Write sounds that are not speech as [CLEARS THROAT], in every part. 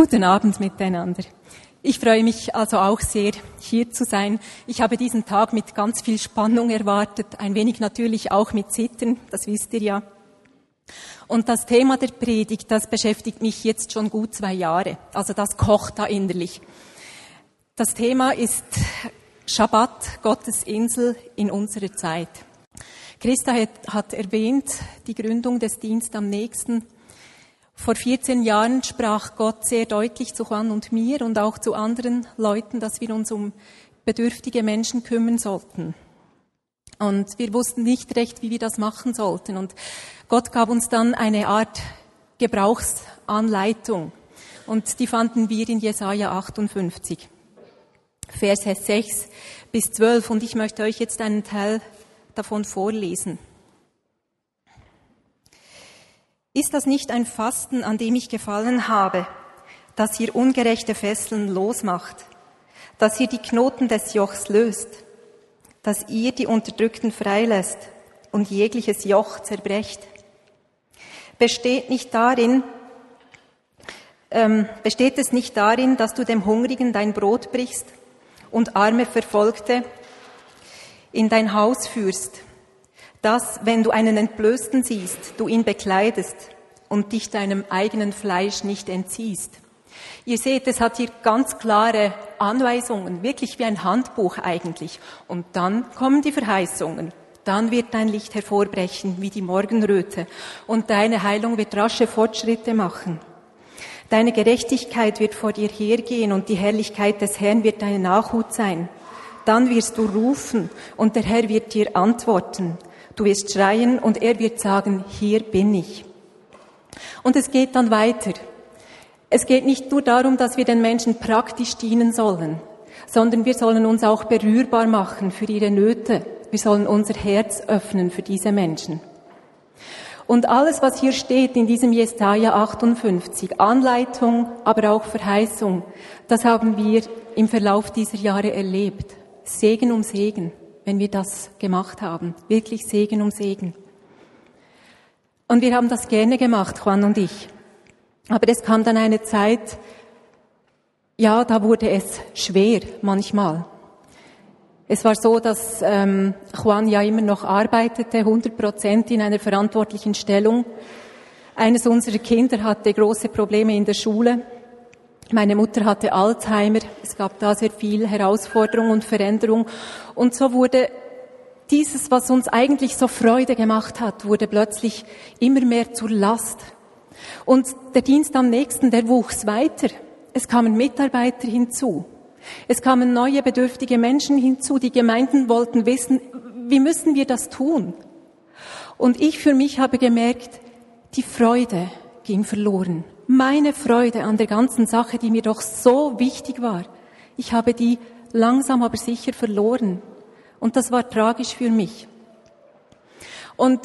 Guten Abend miteinander. Ich freue mich also auch sehr, hier zu sein. Ich habe diesen Tag mit ganz viel Spannung erwartet, ein wenig natürlich auch mit Zittern, das wisst ihr ja. Und das Thema der Predigt, das beschäftigt mich jetzt schon gut zwei Jahre. Also das kocht da innerlich. Das Thema ist Schabbat, Gottes Insel in unserer Zeit. Christa hat, erwähnt, die Gründung des Dienstes am nächsten. Vor 14 Jahren sprach Gott sehr deutlich zu Juan und mir und auch zu anderen Leuten, dass wir uns um bedürftige Menschen kümmern sollten. Und wir wussten nicht recht, wie wir das machen sollten. Und Gott gab uns dann eine Art Gebrauchsanleitung. Und die fanden wir in Jesaja 58, Verse 6 bis 12. Und ich möchte euch jetzt einen Teil davon vorlesen. Ist das nicht ein Fasten, an dem ich gefallen habe, dass ihr ungerechte Fesseln losmacht, dass ihr die Knoten des Jochs löst, dass ihr die Unterdrückten freilässt und jegliches Joch zerbrecht? Besteht nicht darin, ähm, besteht es nicht darin, dass du dem Hungrigen dein Brot brichst und arme Verfolgte in dein Haus führst? Dass, wenn du einen Entblößten siehst, du ihn bekleidest und dich deinem eigenen Fleisch nicht entziehst. Ihr seht, es hat hier ganz klare Anweisungen, wirklich wie ein Handbuch eigentlich. Und dann kommen die Verheißungen. Dann wird dein Licht hervorbrechen wie die Morgenröte und deine Heilung wird rasche Fortschritte machen. Deine Gerechtigkeit wird vor dir hergehen und die Herrlichkeit des Herrn wird deine Nachhut sein. Dann wirst du rufen und der Herr wird dir antworten. Du wirst schreien und er wird sagen, hier bin ich. Und es geht dann weiter. Es geht nicht nur darum, dass wir den Menschen praktisch dienen sollen, sondern wir sollen uns auch berührbar machen für ihre Nöte. Wir sollen unser Herz öffnen für diese Menschen. Und alles, was hier steht in diesem Jesaja 58, Anleitung, aber auch Verheißung, das haben wir im Verlauf dieser Jahre erlebt. Segen um Segen wenn wir das gemacht haben. Wirklich Segen um Segen. Und wir haben das gerne gemacht, Juan und ich. Aber es kam dann eine Zeit, ja, da wurde es schwer manchmal. Es war so, dass ähm, Juan ja immer noch arbeitete, 100 Prozent in einer verantwortlichen Stellung. Eines unserer Kinder hatte große Probleme in der Schule. Meine Mutter hatte Alzheimer. Es gab da sehr viel Herausforderung und Veränderung. Und so wurde dieses, was uns eigentlich so Freude gemacht hat, wurde plötzlich immer mehr zur Last. Und der Dienst am nächsten, der wuchs weiter. Es kamen Mitarbeiter hinzu. Es kamen neue bedürftige Menschen hinzu. Die Gemeinden wollten wissen, wie müssen wir das tun? Und ich für mich habe gemerkt, die Freude ging verloren meine Freude an der ganzen Sache, die mir doch so wichtig war, ich habe die langsam aber sicher verloren. Und das war tragisch für mich. Und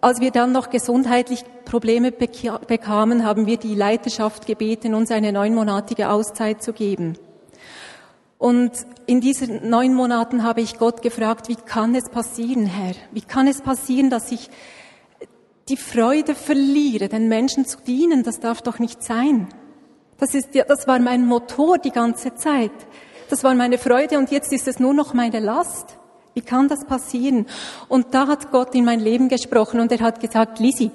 als wir dann noch gesundheitlich Probleme bekamen, haben wir die Leiterschaft gebeten, uns eine neunmonatige Auszeit zu geben. Und in diesen neun Monaten habe ich Gott gefragt, wie kann es passieren, Herr? Wie kann es passieren, dass ich die Freude verliere, den Menschen zu dienen, das darf doch nicht sein. Das ist, das war mein Motor die ganze Zeit. Das war meine Freude und jetzt ist es nur noch meine Last. Wie kann das passieren? Und da hat Gott in mein Leben gesprochen und er hat gesagt, Lisi,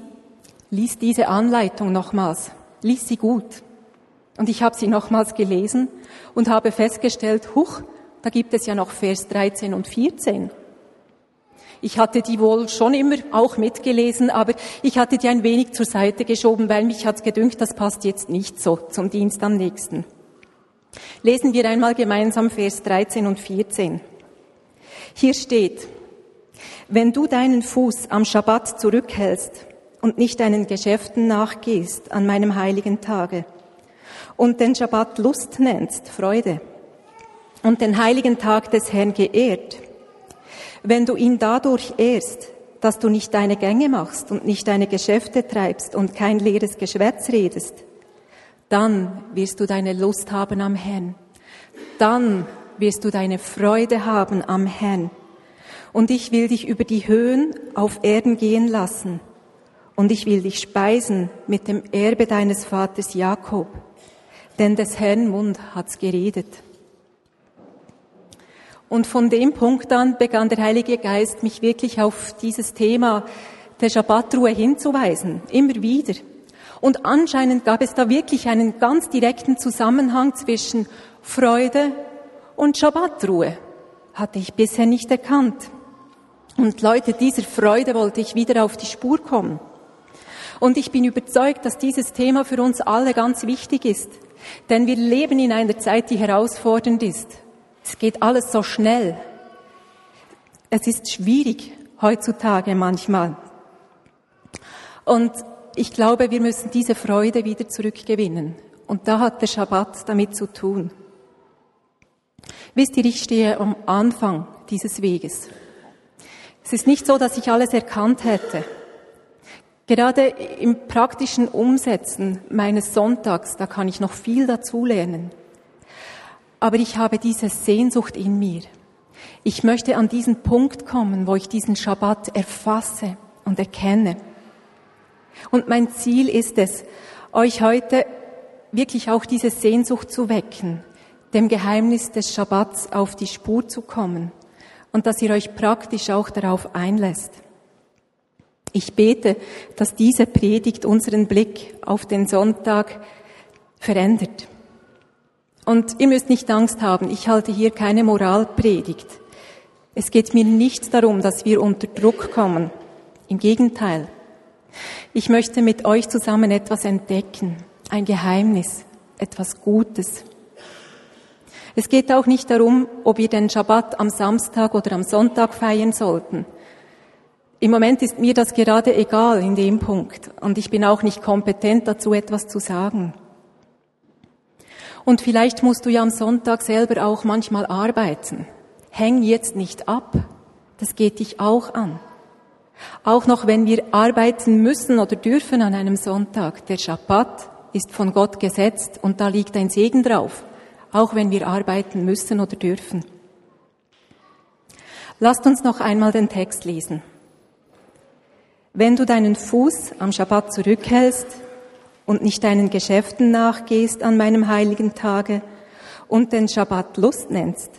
lies diese Anleitung nochmals. Lies sie gut. Und ich habe sie nochmals gelesen und habe festgestellt, huch, da gibt es ja noch Vers 13 und 14. Ich hatte die wohl schon immer auch mitgelesen, aber ich hatte die ein wenig zur Seite geschoben, weil mich hat gedünkt, das passt jetzt nicht so zum Dienst am nächsten. Lesen wir einmal gemeinsam Vers 13 und 14. Hier steht, wenn du deinen Fuß am Schabbat zurückhältst und nicht deinen Geschäften nachgehst an meinem heiligen Tage und den Schabbat Lust nennst, Freude, und den heiligen Tag des Herrn geehrt, wenn du ihn dadurch ehrst, dass du nicht deine Gänge machst und nicht deine Geschäfte treibst und kein leeres Geschwätz redest, dann wirst du deine Lust haben am Herrn. Dann wirst du deine Freude haben am Herrn. Und ich will dich über die Höhen auf Erden gehen lassen. Und ich will dich speisen mit dem Erbe deines Vaters Jakob. denn des Herrn Mund hat's geredet. Und von dem Punkt an begann der Heilige Geist, mich wirklich auf dieses Thema der Schabbatruhe hinzuweisen, immer wieder. Und anscheinend gab es da wirklich einen ganz direkten Zusammenhang zwischen Freude und Schabbatruhe. Hatte ich bisher nicht erkannt. Und Leute, dieser Freude wollte ich wieder auf die Spur kommen. Und ich bin überzeugt, dass dieses Thema für uns alle ganz wichtig ist. Denn wir leben in einer Zeit, die herausfordernd ist. Es geht alles so schnell. Es ist schwierig heutzutage manchmal. Und ich glaube, wir müssen diese Freude wieder zurückgewinnen. Und da hat der Schabbat damit zu tun. Wisst ihr, ich stehe am Anfang dieses Weges. Es ist nicht so, dass ich alles erkannt hätte. Gerade im praktischen Umsetzen meines Sonntags, da kann ich noch viel dazulernen. Aber ich habe diese Sehnsucht in mir. Ich möchte an diesen Punkt kommen, wo ich diesen Schabbat erfasse und erkenne. Und mein Ziel ist es, euch heute wirklich auch diese Sehnsucht zu wecken, dem Geheimnis des Schabbats auf die Spur zu kommen und dass ihr euch praktisch auch darauf einlässt. Ich bete, dass diese Predigt unseren Blick auf den Sonntag verändert. Und ihr müsst nicht Angst haben, ich halte hier keine Moralpredigt. Es geht mir nicht darum, dass wir unter Druck kommen. Im Gegenteil. Ich möchte mit euch zusammen etwas entdecken, ein Geheimnis, etwas Gutes. Es geht auch nicht darum, ob wir den Schabbat am Samstag oder am Sonntag feiern sollten. Im Moment ist mir das gerade egal in dem Punkt und ich bin auch nicht kompetent dazu etwas zu sagen. Und vielleicht musst du ja am Sonntag selber auch manchmal arbeiten. Häng jetzt nicht ab. Das geht dich auch an. Auch noch wenn wir arbeiten müssen oder dürfen an einem Sonntag, der Schabbat ist von Gott gesetzt und da liegt ein Segen drauf, auch wenn wir arbeiten müssen oder dürfen. Lasst uns noch einmal den Text lesen. Wenn du deinen Fuß am Schabbat zurückhältst und nicht deinen Geschäften nachgehst an meinem heiligen Tage und den Schabbat Lust nennst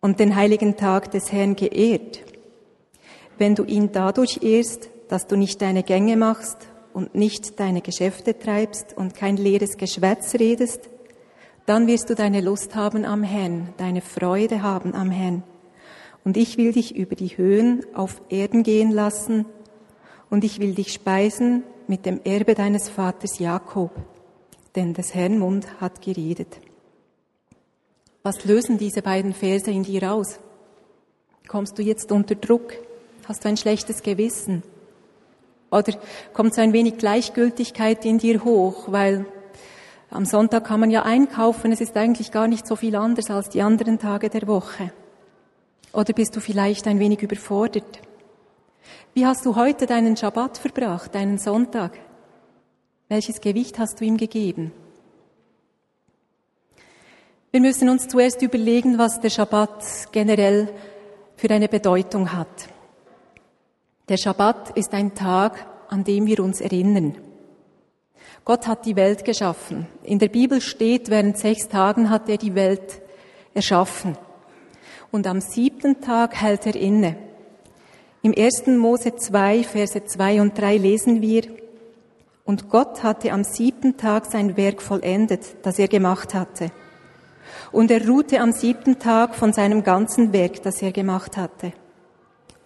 und den heiligen Tag des Herrn geehrt, wenn du ihn dadurch ehrst, dass du nicht deine Gänge machst und nicht deine Geschäfte treibst und kein leeres Geschwätz redest, dann wirst du deine Lust haben am Herrn, deine Freude haben am Herrn. Und ich will dich über die Höhen auf Erden gehen lassen und ich will dich speisen mit dem Erbe deines Vaters Jakob, denn des Herrn Mund hat geredet. Was lösen diese beiden Verse in dir aus? Kommst du jetzt unter Druck? Hast du ein schlechtes Gewissen? Oder kommt so ein wenig Gleichgültigkeit in dir hoch, weil am Sonntag kann man ja einkaufen, es ist eigentlich gar nicht so viel anders als die anderen Tage der Woche. Oder bist du vielleicht ein wenig überfordert? Wie hast du heute deinen Schabbat verbracht, deinen Sonntag? Welches Gewicht hast du ihm gegeben? Wir müssen uns zuerst überlegen, was der Schabbat generell für eine Bedeutung hat. Der Schabbat ist ein Tag, an dem wir uns erinnern. Gott hat die Welt geschaffen. In der Bibel steht, während sechs Tagen hat er die Welt erschaffen. Und am siebten Tag hält er inne. Im 1. Mose 2, Verse 2 und 3 lesen wir, und Gott hatte am siebten Tag sein Werk vollendet, das er gemacht hatte. Und er ruhte am siebten Tag von seinem ganzen Werk, das er gemacht hatte.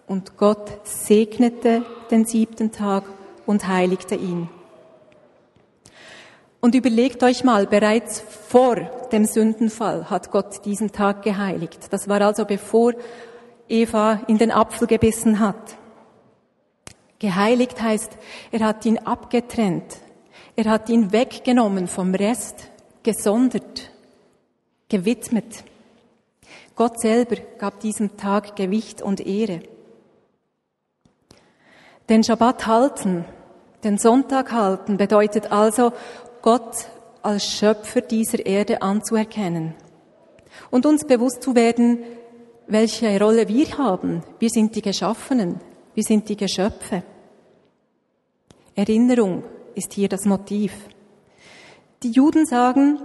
Und Gott segnete den siebten Tag und heiligte ihn. Und überlegt euch mal, bereits vor dem Sündenfall hat Gott diesen Tag geheiligt. Das war also bevor Eva in den Apfel gebissen hat. Geheiligt heißt, er hat ihn abgetrennt. Er hat ihn weggenommen vom Rest, gesondert, gewidmet. Gott selber gab diesem Tag Gewicht und Ehre. Den Schabbat halten, den Sonntag halten bedeutet also, Gott als Schöpfer dieser Erde anzuerkennen und uns bewusst zu werden, welche Rolle wir haben. Wir sind die Geschaffenen, wir sind die Geschöpfe. Erinnerung ist hier das Motiv. Die Juden sagen,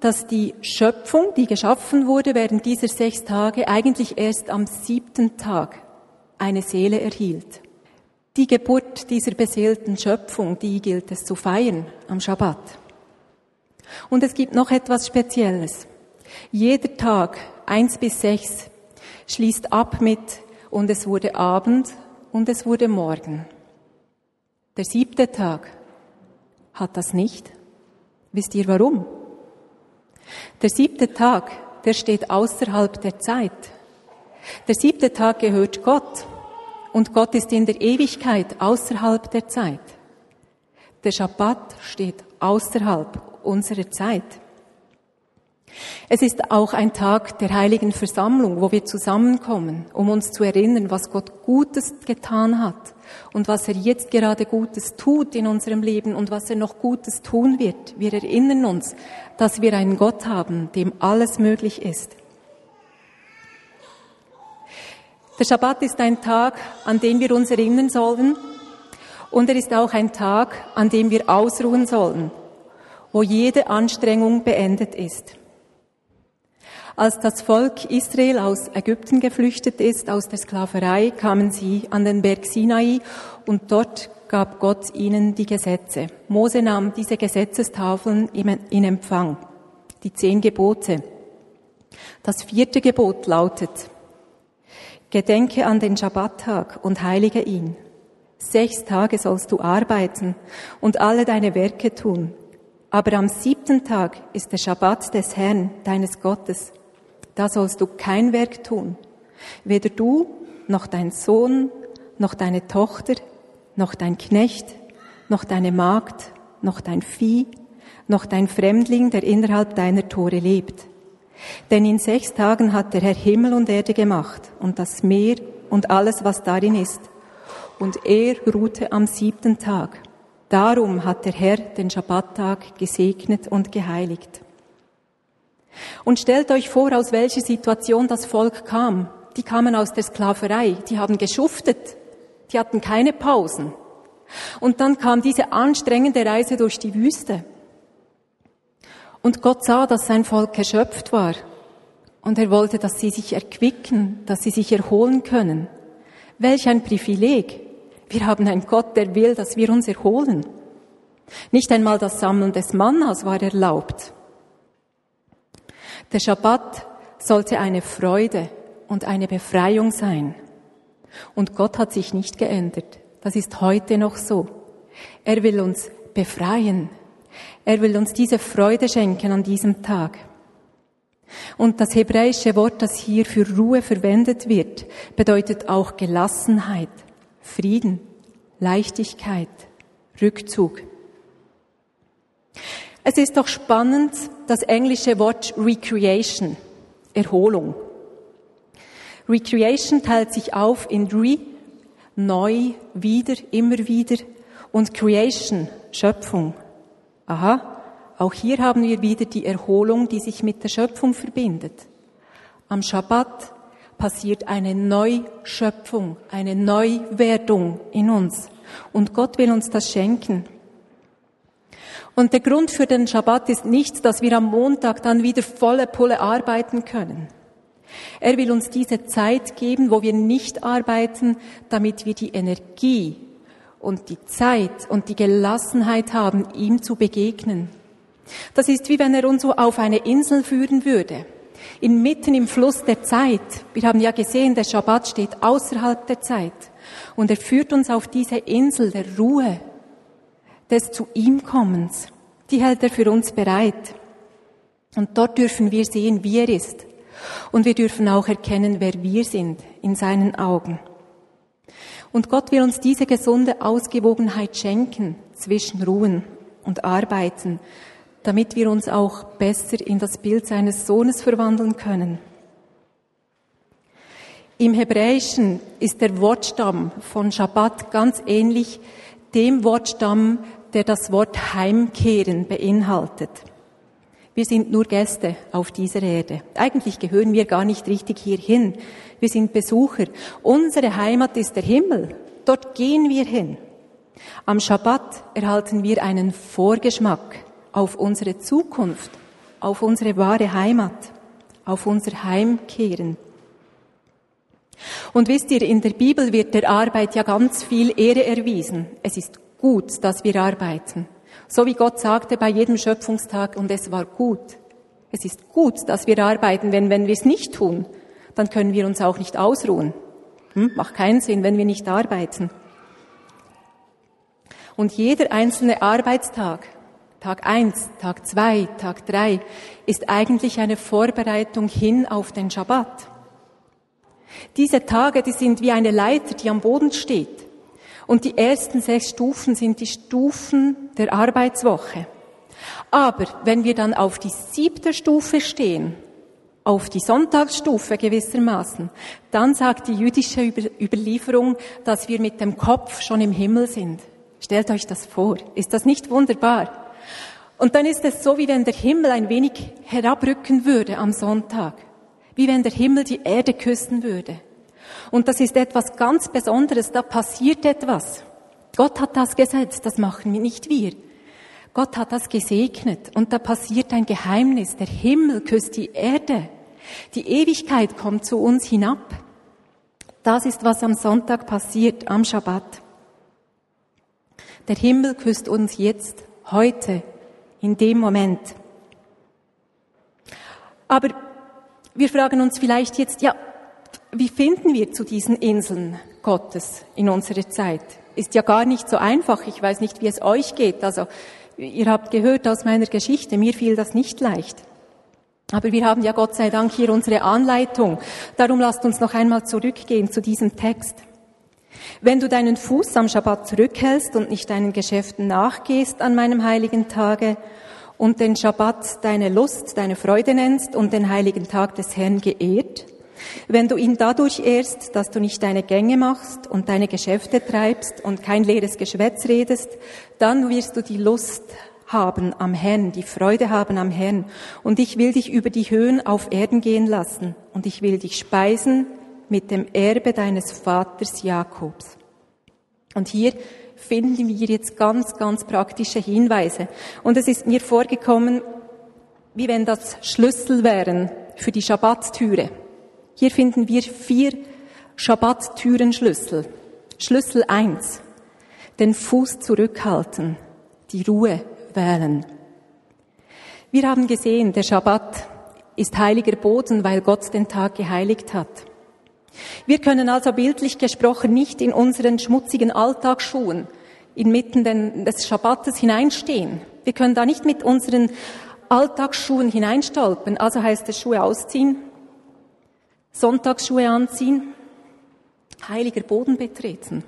dass die Schöpfung, die geschaffen wurde während dieser sechs Tage, eigentlich erst am siebten Tag eine Seele erhielt. Die Geburt dieser beseelten Schöpfung, die gilt es zu feiern am Schabbat. Und es gibt noch etwas Spezielles. Jeder Tag, eins bis sechs, schließt ab mit und es wurde Abend und es wurde Morgen. Der siebte Tag hat das nicht. Wisst ihr warum? Der siebte Tag, der steht außerhalb der Zeit. Der siebte Tag gehört Gott und Gott ist in der Ewigkeit außerhalb der Zeit. Der Schabbat steht außerhalb unserer Zeit. Es ist auch ein Tag der heiligen Versammlung, wo wir zusammenkommen, um uns zu erinnern, was Gott Gutes getan hat und was er jetzt gerade Gutes tut in unserem Leben und was er noch Gutes tun wird. Wir erinnern uns, dass wir einen Gott haben, dem alles möglich ist. Der Schabbat ist ein Tag, an den wir uns erinnern sollen. Und er ist auch ein Tag, an dem wir ausruhen sollen, wo jede Anstrengung beendet ist. Als das Volk Israel aus Ägypten geflüchtet ist, aus der Sklaverei, kamen sie an den Berg Sinai und dort gab Gott ihnen die Gesetze. Mose nahm diese Gesetzestafeln in Empfang, die zehn Gebote. Das vierte Gebot lautet, Gedenke an den Schabbattag und heilige ihn. Sechs Tage sollst du arbeiten und alle deine Werke tun. Aber am siebten Tag ist der Schabbat des Herrn, deines Gottes. Da sollst du kein Werk tun. Weder du, noch dein Sohn, noch deine Tochter, noch dein Knecht, noch deine Magd, noch dein Vieh, noch dein Fremdling, der innerhalb deiner Tore lebt denn in sechs Tagen hat der Herr Himmel und Erde gemacht und das Meer und alles, was darin ist. Und er ruhte am siebten Tag. Darum hat der Herr den Schabbattag gesegnet und geheiligt. Und stellt euch vor, aus welcher Situation das Volk kam. Die kamen aus der Sklaverei, die haben geschuftet, die hatten keine Pausen. Und dann kam diese anstrengende Reise durch die Wüste. Und Gott sah, dass sein Volk erschöpft war. Und er wollte, dass sie sich erquicken, dass sie sich erholen können. Welch ein Privileg. Wir haben einen Gott, der will, dass wir uns erholen. Nicht einmal das Sammeln des Mannas war erlaubt. Der Schabbat sollte eine Freude und eine Befreiung sein. Und Gott hat sich nicht geändert. Das ist heute noch so. Er will uns befreien. Er will uns diese Freude schenken an diesem Tag. Und das hebräische Wort, das hier für Ruhe verwendet wird, bedeutet auch Gelassenheit, Frieden, Leichtigkeit, Rückzug. Es ist doch spannend, das englische Wort Recreation, Erholung. Recreation teilt sich auf in Re, neu, wieder, immer wieder und Creation, Schöpfung. Aha, auch hier haben wir wieder die Erholung, die sich mit der Schöpfung verbindet. Am Schabbat passiert eine Neuschöpfung, eine Neuwerdung in uns. Und Gott will uns das schenken. Und der Grund für den Schabbat ist nicht, dass wir am Montag dann wieder volle Pulle arbeiten können. Er will uns diese Zeit geben, wo wir nicht arbeiten, damit wir die Energie und die Zeit und die Gelassenheit haben, ihm zu begegnen. Das ist wie wenn er uns so auf eine Insel führen würde. Inmitten im Fluss der Zeit. Wir haben ja gesehen, der Schabbat steht außerhalb der Zeit. Und er führt uns auf diese Insel der Ruhe, des zu ihm Kommens. Die hält er für uns bereit. Und dort dürfen wir sehen, wie er ist. Und wir dürfen auch erkennen, wer wir sind in seinen Augen. Und Gott will uns diese gesunde Ausgewogenheit schenken zwischen Ruhen und Arbeiten, damit wir uns auch besser in das Bild seines Sohnes verwandeln können. Im Hebräischen ist der Wortstamm von Shabbat ganz ähnlich dem Wortstamm, der das Wort Heimkehren beinhaltet. Wir sind nur Gäste auf dieser Erde. Eigentlich gehören wir gar nicht richtig hierhin. Wir sind Besucher. Unsere Heimat ist der Himmel. Dort gehen wir hin. Am Schabbat erhalten wir einen Vorgeschmack auf unsere Zukunft auf unsere wahre Heimat, auf unser Heimkehren. Und wisst ihr, in der Bibel wird der Arbeit ja ganz viel Ehre erwiesen. Es ist gut, dass wir arbeiten. So wie Gott sagte bei jedem Schöpfungstag, und es war gut. Es ist gut, dass wir arbeiten, denn wenn wir es nicht tun, dann können wir uns auch nicht ausruhen. Hm? Macht keinen Sinn, wenn wir nicht arbeiten. Und jeder einzelne Arbeitstag, Tag eins, Tag zwei, Tag drei, ist eigentlich eine Vorbereitung hin auf den Schabbat. Diese Tage, die sind wie eine Leiter, die am Boden steht. Und die ersten sechs Stufen sind die Stufen der Arbeitswoche. Aber wenn wir dann auf die siebte Stufe stehen, auf die Sonntagsstufe gewissermaßen, dann sagt die jüdische Überlieferung, dass wir mit dem Kopf schon im Himmel sind. Stellt euch das vor. Ist das nicht wunderbar? Und dann ist es so, wie wenn der Himmel ein wenig herabrücken würde am Sonntag. Wie wenn der Himmel die Erde küssen würde. Und das ist etwas ganz Besonderes. Da passiert etwas. Gott hat das gesetzt. Das machen wir nicht wir. Gott hat das gesegnet. Und da passiert ein Geheimnis. Der Himmel küsst die Erde. Die Ewigkeit kommt zu uns hinab. Das ist, was am Sonntag passiert, am Schabbat. Der Himmel küsst uns jetzt, heute, in dem Moment. Aber wir fragen uns vielleicht jetzt, ja, wie finden wir zu diesen Inseln Gottes in unserer Zeit? Ist ja gar nicht so einfach. Ich weiß nicht, wie es euch geht. Also, ihr habt gehört aus meiner Geschichte, mir fiel das nicht leicht. Aber wir haben ja Gott sei Dank hier unsere Anleitung. Darum lasst uns noch einmal zurückgehen zu diesem Text. Wenn du deinen Fuß am Schabbat zurückhältst und nicht deinen Geschäften nachgehst an meinem heiligen Tage und den Schabbat deine Lust, deine Freude nennst und den heiligen Tag des Herrn geehrt, wenn du ihn dadurch ehrst, dass du nicht deine Gänge machst und deine Geschäfte treibst und kein leeres Geschwätz redest, dann wirst du die Lust haben am Herrn, die Freude haben am Herrn. Und ich will dich über die Höhen auf Erden gehen lassen und ich will dich speisen mit dem Erbe deines Vaters Jakobs. Und hier finden wir jetzt ganz, ganz praktische Hinweise. Und es ist mir vorgekommen, wie wenn das Schlüssel wären für die Schabbattüre. Hier finden wir vier Schabbattürenschlüssel. Schlüssel eins: Den Fuß zurückhalten, die Ruhe wählen. Wir haben gesehen, der Schabbat ist heiliger Boden, weil Gott den Tag geheiligt hat. Wir können also bildlich gesprochen nicht in unseren schmutzigen Alltagsschuhen inmitten des Schabbates hineinstehen. Wir können da nicht mit unseren Alltagsschuhen hineinstolpern. Also heißt es Schuhe ausziehen, Sonntagsschuhe anziehen, heiliger Boden betreten.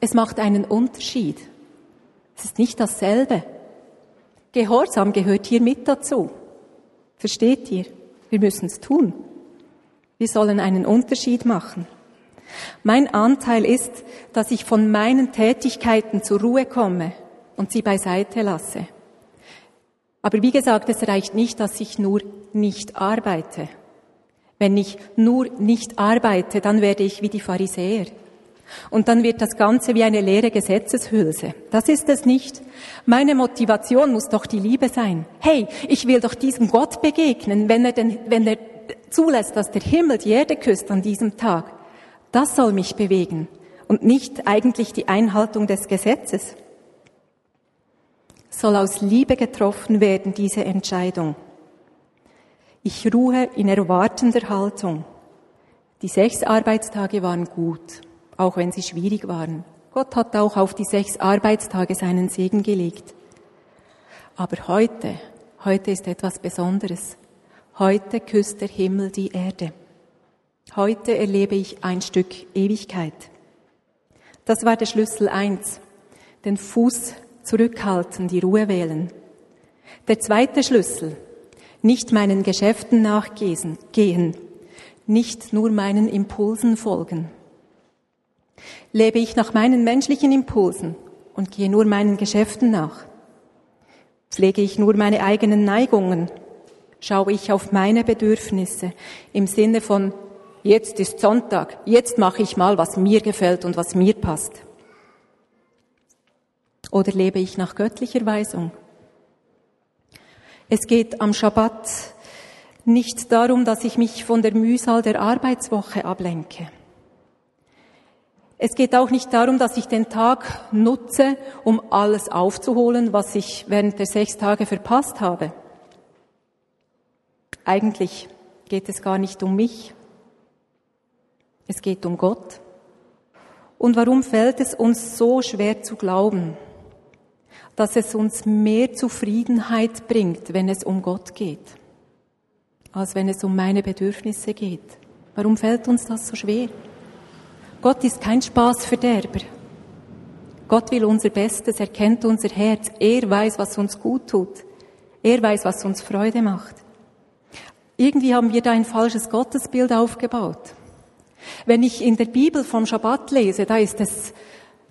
Es macht einen Unterschied. Es ist nicht dasselbe. Gehorsam gehört hier mit dazu. Versteht ihr? Wir müssen es tun. Wir sollen einen Unterschied machen. Mein Anteil ist, dass ich von meinen Tätigkeiten zur Ruhe komme und sie beiseite lasse. Aber wie gesagt, es reicht nicht, dass ich nur nicht arbeite. Wenn ich nur nicht arbeite, dann werde ich wie die Pharisäer. Und dann wird das Ganze wie eine leere Gesetzeshülse. Das ist es nicht. Meine Motivation muss doch die Liebe sein. Hey, ich will doch diesem Gott begegnen, wenn er, denn, wenn er zulässt, dass der Himmel die Erde küsst an diesem Tag, das soll mich bewegen und nicht eigentlich die Einhaltung des Gesetzes. Soll aus Liebe getroffen werden, diese Entscheidung. Ich ruhe in erwartender Haltung. Die sechs Arbeitstage waren gut, auch wenn sie schwierig waren. Gott hat auch auf die sechs Arbeitstage seinen Segen gelegt. Aber heute, heute ist etwas Besonderes. Heute küsst der Himmel die Erde. Heute erlebe ich ein Stück Ewigkeit. Das war der Schlüssel eins. Den Fuß zurückhalten, die Ruhe wählen. Der zweite Schlüssel. Nicht meinen Geschäften nachgehen, gehen. Nicht nur meinen Impulsen folgen. Lebe ich nach meinen menschlichen Impulsen und gehe nur meinen Geschäften nach? Pflege ich nur meine eigenen Neigungen schaue ich auf meine Bedürfnisse im Sinne von, jetzt ist Sonntag, jetzt mache ich mal, was mir gefällt und was mir passt. Oder lebe ich nach göttlicher Weisung? Es geht am Schabbat nicht darum, dass ich mich von der Mühsal der Arbeitswoche ablenke. Es geht auch nicht darum, dass ich den Tag nutze, um alles aufzuholen, was ich während der sechs Tage verpasst habe. Eigentlich geht es gar nicht um mich. Es geht um Gott. Und warum fällt es uns so schwer zu glauben, dass es uns mehr Zufriedenheit bringt, wenn es um Gott geht, als wenn es um meine Bedürfnisse geht? Warum fällt uns das so schwer? Gott ist kein Spaßverderber. Gott will unser Bestes, er kennt unser Herz, er weiß, was uns gut tut, er weiß, was uns Freude macht. Irgendwie haben wir da ein falsches Gottesbild aufgebaut. Wenn ich in der Bibel vom Schabbat lese, da ist es,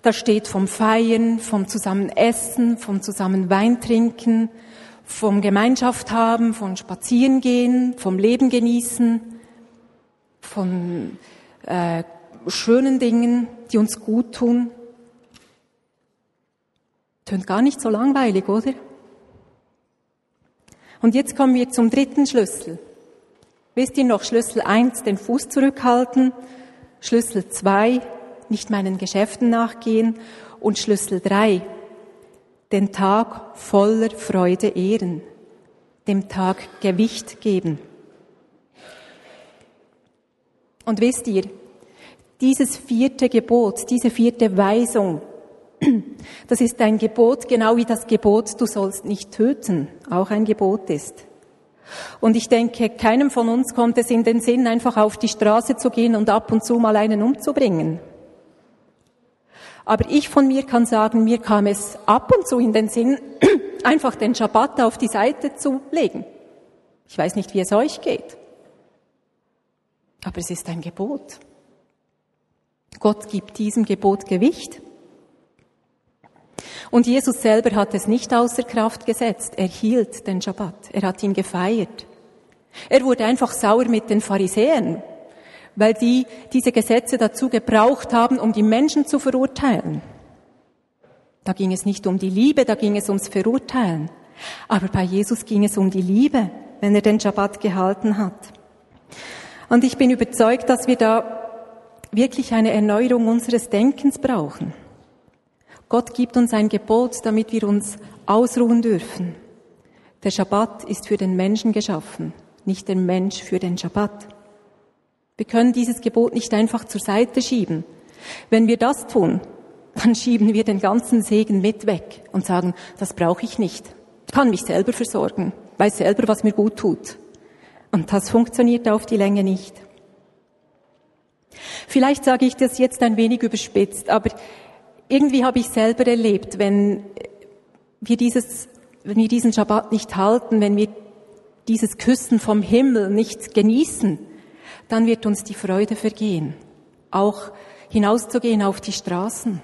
da steht vom Feiern, vom Zusammenessen, vom zusammen Wein trinken, vom Gemeinschaft haben, von Spazierengehen, vom Leben genießen, von äh, schönen Dingen, die uns gut tun. Tönt gar nicht so langweilig, oder? Und jetzt kommen wir zum dritten Schlüssel. Wisst ihr noch, Schlüssel eins den Fuß zurückhalten, Schlüssel zwei nicht meinen Geschäften nachgehen und Schlüssel drei den Tag voller Freude ehren, dem Tag Gewicht geben. Und wisst ihr, dieses vierte Gebot, diese vierte Weisung, [CLEARS THROAT] das ist ein Gebot, genau wie das Gebot, du sollst nicht töten, auch ein Gebot ist. Und ich denke, keinem von uns kommt es in den Sinn, einfach auf die Straße zu gehen und ab und zu mal einen umzubringen. Aber ich von mir kann sagen, mir kam es ab und zu in den Sinn, [CLEARS THROAT] einfach den Schabbat auf die Seite zu legen. Ich weiß nicht, wie es euch geht. Aber es ist ein Gebot. Gott gibt diesem Gebot Gewicht. Und Jesus selber hat es nicht außer Kraft gesetzt. Er hielt den Schabbat. Er hat ihn gefeiert. Er wurde einfach sauer mit den Pharisäern, weil die diese Gesetze dazu gebraucht haben, um die Menschen zu verurteilen. Da ging es nicht um die Liebe, da ging es ums Verurteilen. Aber bei Jesus ging es um die Liebe, wenn er den Schabbat gehalten hat. Und ich bin überzeugt, dass wir da wirklich eine Erneuerung unseres Denkens brauchen. Gott gibt uns ein Gebot, damit wir uns ausruhen dürfen. Der Schabbat ist für den Menschen geschaffen, nicht der Mensch für den Schabbat. Wir können dieses Gebot nicht einfach zur Seite schieben. Wenn wir das tun, dann schieben wir den ganzen Segen mit weg und sagen, das brauche ich nicht. Ich kann mich selber versorgen, weiß selber, was mir gut tut. Und das funktioniert auf die Länge nicht. Vielleicht sage ich das jetzt ein wenig überspitzt, aber irgendwie habe ich selber erlebt, wenn wir dieses, wenn wir diesen Schabbat nicht halten, wenn wir dieses Küssen vom Himmel nicht genießen, dann wird uns die Freude vergehen. Auch hinauszugehen auf die Straßen.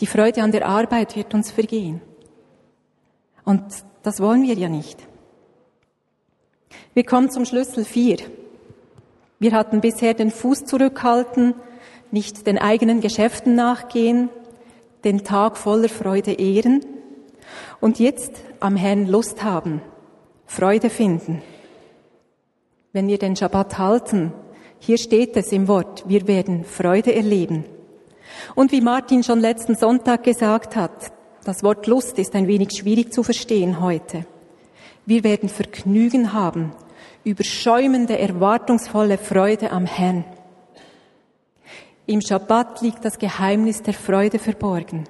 Die Freude an der Arbeit wird uns vergehen. Und das wollen wir ja nicht. Wir kommen zum Schlüssel 4. Wir hatten bisher den Fuß zurückhalten, nicht den eigenen Geschäften nachgehen, den Tag voller Freude ehren und jetzt am Herrn Lust haben, Freude finden. Wenn wir den Schabbat halten, hier steht es im Wort, wir werden Freude erleben. Und wie Martin schon letzten Sonntag gesagt hat, das Wort Lust ist ein wenig schwierig zu verstehen heute. Wir werden Vergnügen haben, überschäumende, erwartungsvolle Freude am Herrn. Im Schabbat liegt das Geheimnis der Freude verborgen.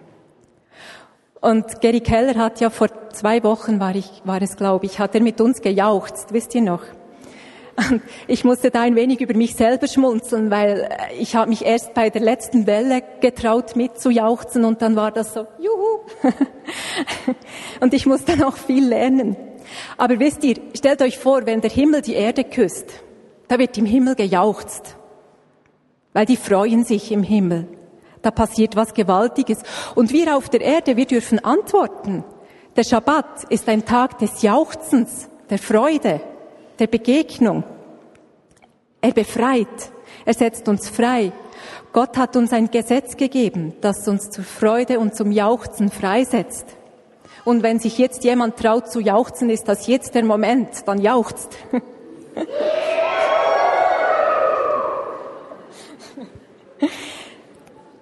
Und Gary Keller hat ja vor zwei Wochen, war, ich, war es glaube ich, hat er mit uns gejauchzt, wisst ihr noch? Ich musste da ein wenig über mich selber schmunzeln, weil ich habe mich erst bei der letzten Welle getraut mitzujauchzen und dann war das so, juhu. [LAUGHS] und ich musste noch viel lernen. Aber wisst ihr, stellt euch vor, wenn der Himmel die Erde küsst, da wird im Himmel gejauchzt weil die freuen sich im Himmel. Da passiert was Gewaltiges. Und wir auf der Erde, wir dürfen antworten. Der Schabbat ist ein Tag des Jauchzens, der Freude, der Begegnung. Er befreit, er setzt uns frei. Gott hat uns ein Gesetz gegeben, das uns zur Freude und zum Jauchzen freisetzt. Und wenn sich jetzt jemand traut zu jauchzen, ist das jetzt der Moment, dann jauchzt. [LAUGHS]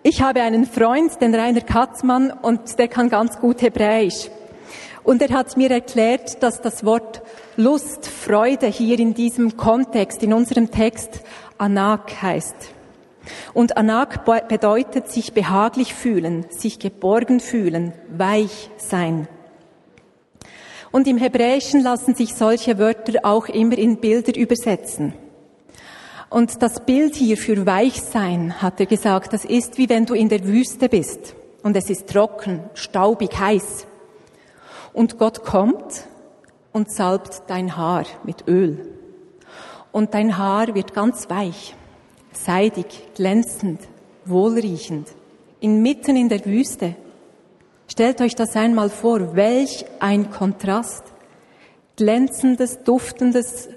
Ich habe einen Freund, den Rainer Katzmann, und der kann ganz gut Hebräisch. Und er hat mir erklärt, dass das Wort Lust, Freude hier in diesem Kontext, in unserem Text, Anak heißt. Und Anak bedeutet sich behaglich fühlen, sich geborgen fühlen, weich sein. Und im Hebräischen lassen sich solche Wörter auch immer in Bilder übersetzen. Und das Bild hier für Weichsein, hat er gesagt, das ist wie wenn du in der Wüste bist und es ist trocken, staubig, heiß. Und Gott kommt und salbt dein Haar mit Öl. Und dein Haar wird ganz weich, seidig, glänzend, wohlriechend, inmitten in der Wüste. Stellt euch das einmal vor, welch ein Kontrast. Glänzendes, duftendes,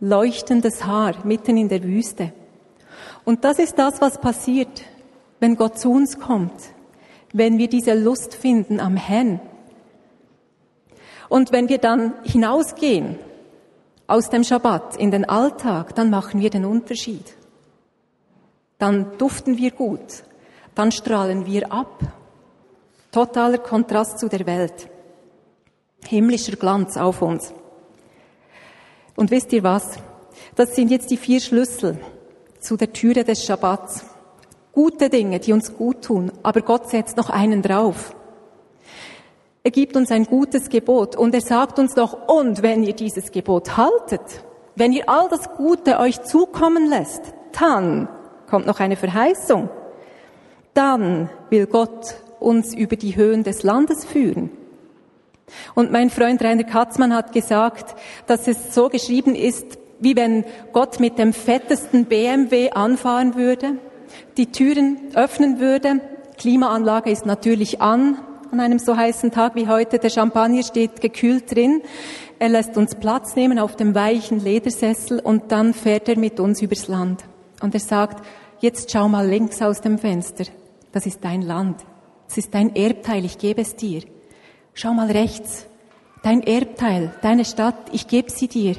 leuchtendes Haar mitten in der Wüste. Und das ist das, was passiert, wenn Gott zu uns kommt, wenn wir diese Lust finden am Herrn. Und wenn wir dann hinausgehen aus dem Schabbat in den Alltag, dann machen wir den Unterschied. Dann duften wir gut, dann strahlen wir ab. Totaler Kontrast zu der Welt. Himmlischer Glanz auf uns. Und wisst ihr was? Das sind jetzt die vier Schlüssel zu der Türe des Schabbats. Gute Dinge, die uns gut tun, aber Gott setzt noch einen drauf. Er gibt uns ein gutes Gebot und er sagt uns noch, und wenn ihr dieses Gebot haltet, wenn ihr all das Gute euch zukommen lässt, dann kommt noch eine Verheißung. Dann will Gott uns über die Höhen des Landes führen. Und mein Freund Rainer Katzmann hat gesagt, dass es so geschrieben ist, wie wenn Gott mit dem fettesten BMW anfahren würde, die Türen öffnen würde, Klimaanlage ist natürlich an, an einem so heißen Tag wie heute, der Champagner steht gekühlt drin, er lässt uns Platz nehmen auf dem weichen Ledersessel und dann fährt er mit uns übers Land. Und er sagt, jetzt schau mal links aus dem Fenster, das ist dein Land, das ist dein Erbteil, ich gebe es dir. Schau mal rechts. Dein Erbteil, deine Stadt, ich gebe sie dir.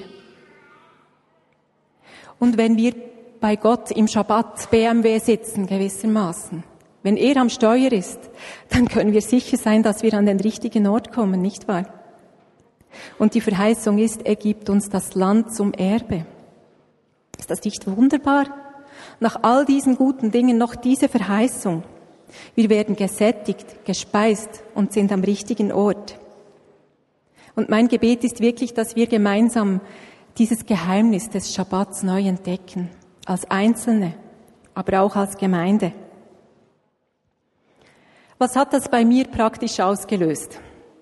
Und wenn wir bei Gott im Schabbat BMW sitzen, gewissermaßen, wenn er am Steuer ist, dann können wir sicher sein, dass wir an den richtigen Ort kommen, nicht wahr? Und die Verheißung ist, er gibt uns das Land zum Erbe. Ist das nicht wunderbar? Nach all diesen guten Dingen noch diese Verheißung. Wir werden gesättigt, gespeist und sind am richtigen Ort. Und mein Gebet ist wirklich, dass wir gemeinsam dieses Geheimnis des Schabbats neu entdecken. Als Einzelne, aber auch als Gemeinde. Was hat das bei mir praktisch ausgelöst,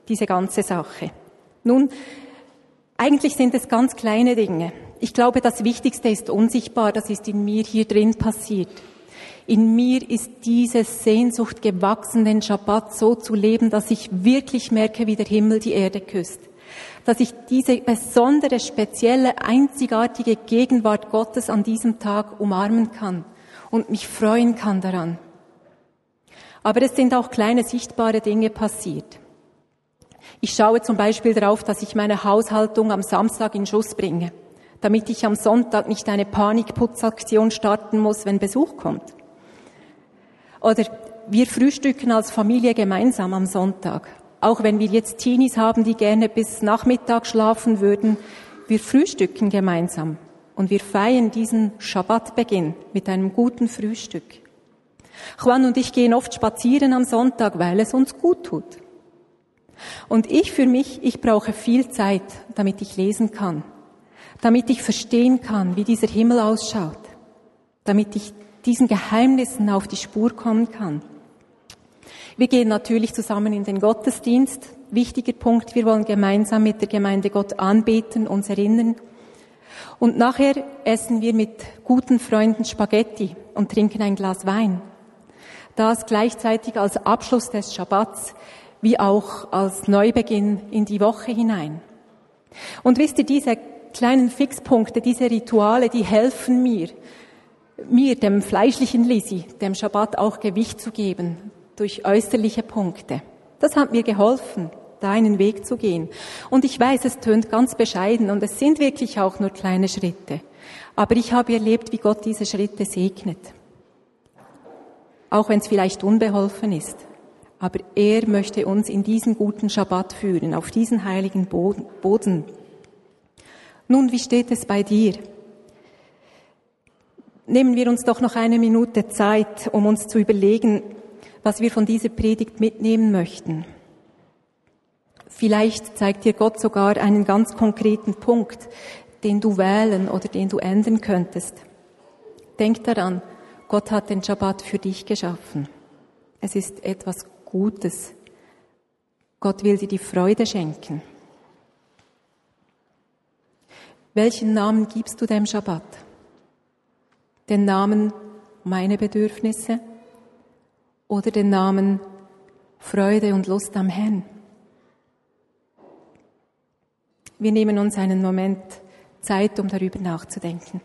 diese ganze Sache? Nun, eigentlich sind es ganz kleine Dinge. Ich glaube, das Wichtigste ist unsichtbar, das ist in mir hier drin passiert. In mir ist diese Sehnsucht gewachsen, den Schabbat so zu leben, dass ich wirklich merke, wie der Himmel die Erde küsst. Dass ich diese besondere, spezielle, einzigartige Gegenwart Gottes an diesem Tag umarmen kann und mich freuen kann daran. Aber es sind auch kleine sichtbare Dinge passiert. Ich schaue zum Beispiel darauf, dass ich meine Haushaltung am Samstag in Schuss bringe, damit ich am Sonntag nicht eine Panikputzaktion starten muss, wenn Besuch kommt. Oder wir frühstücken als Familie gemeinsam am Sonntag. Auch wenn wir jetzt Teenies haben, die gerne bis Nachmittag schlafen würden, wir frühstücken gemeinsam und wir feiern diesen Schabbatbeginn mit einem guten Frühstück. Juan und ich gehen oft spazieren am Sonntag, weil es uns gut tut. Und ich für mich, ich brauche viel Zeit, damit ich lesen kann, damit ich verstehen kann, wie dieser Himmel ausschaut, damit ich diesen Geheimnissen auf die Spur kommen kann. Wir gehen natürlich zusammen in den Gottesdienst. Wichtiger Punkt, wir wollen gemeinsam mit der Gemeinde Gott anbeten, uns erinnern. Und nachher essen wir mit guten Freunden Spaghetti und trinken ein Glas Wein. Das gleichzeitig als Abschluss des Schabbats, wie auch als Neubeginn in die Woche hinein. Und wisst ihr, diese kleinen Fixpunkte, diese Rituale, die helfen mir, mir, dem fleischlichen Lisi, dem Schabbat auch Gewicht zu geben durch äußerliche Punkte. Das hat mir geholfen, deinen Weg zu gehen. Und ich weiß, es tönt ganz bescheiden und es sind wirklich auch nur kleine Schritte. Aber ich habe erlebt, wie Gott diese Schritte segnet. Auch wenn es vielleicht unbeholfen ist. Aber er möchte uns in diesen guten Schabbat führen, auf diesen heiligen Boden. Nun, wie steht es bei dir? Nehmen wir uns doch noch eine Minute Zeit, um uns zu überlegen, was wir von dieser Predigt mitnehmen möchten. Vielleicht zeigt dir Gott sogar einen ganz konkreten Punkt, den du wählen oder den du ändern könntest. Denk daran, Gott hat den Schabbat für dich geschaffen. Es ist etwas Gutes. Gott will dir die Freude schenken. Welchen Namen gibst du dem Schabbat? Den Namen meine Bedürfnisse oder den Namen Freude und Lust am Herrn? Wir nehmen uns einen Moment Zeit, um darüber nachzudenken.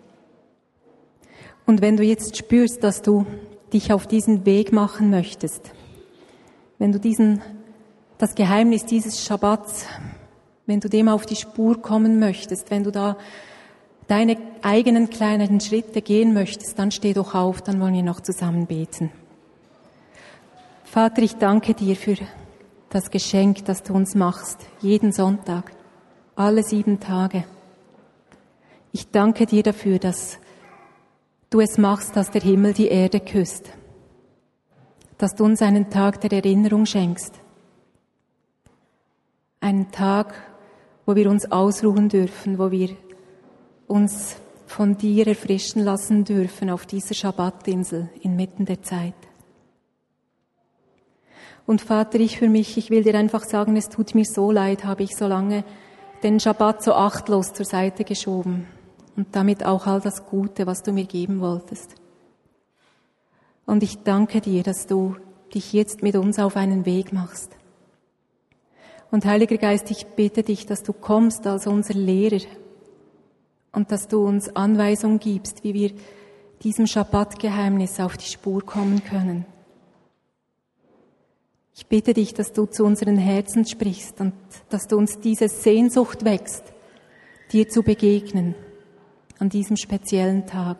Und wenn du jetzt spürst, dass du dich auf diesen Weg machen möchtest, wenn du diesen, das Geheimnis dieses Schabbats, wenn du dem auf die Spur kommen möchtest, wenn du da deine eigenen kleinen Schritte gehen möchtest, dann steh doch auf, dann wollen wir noch zusammen beten. Vater, ich danke dir für das Geschenk, das du uns machst, jeden Sonntag, alle sieben Tage. Ich danke dir dafür, dass du es machst, dass der Himmel die Erde küsst, dass du uns einen Tag der Erinnerung schenkst, einen Tag, wo wir uns ausruhen dürfen, wo wir uns von dir erfrischen lassen dürfen auf dieser Schabbattinsel inmitten der Zeit. Und Vater, ich für mich, ich will dir einfach sagen, es tut mir so leid, habe ich so lange den Schabbat so achtlos zur Seite geschoben und damit auch all das Gute, was du mir geben wolltest. Und ich danke dir, dass du dich jetzt mit uns auf einen Weg machst. Und Heiliger Geist, ich bitte dich, dass du kommst als unser Lehrer und dass du uns Anweisungen gibst, wie wir diesem Schabbatgeheimnis auf die Spur kommen können. Ich bitte dich, dass du zu unseren Herzen sprichst und dass du uns diese Sehnsucht wächst, dir zu begegnen an diesem speziellen Tag.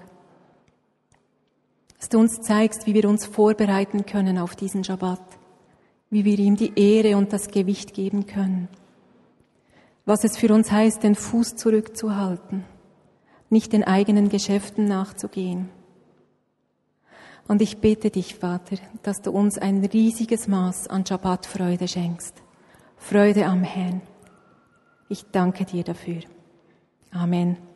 Dass du uns zeigst, wie wir uns vorbereiten können auf diesen Schabbat, wie wir ihm die Ehre und das Gewicht geben können, was es für uns heißt, den Fuß zurückzuhalten, nicht den eigenen Geschäften nachzugehen. Und ich bete dich, Vater, dass du uns ein riesiges Maß an Schabbatfreude schenkst. Freude am Herrn. Ich danke dir dafür. Amen.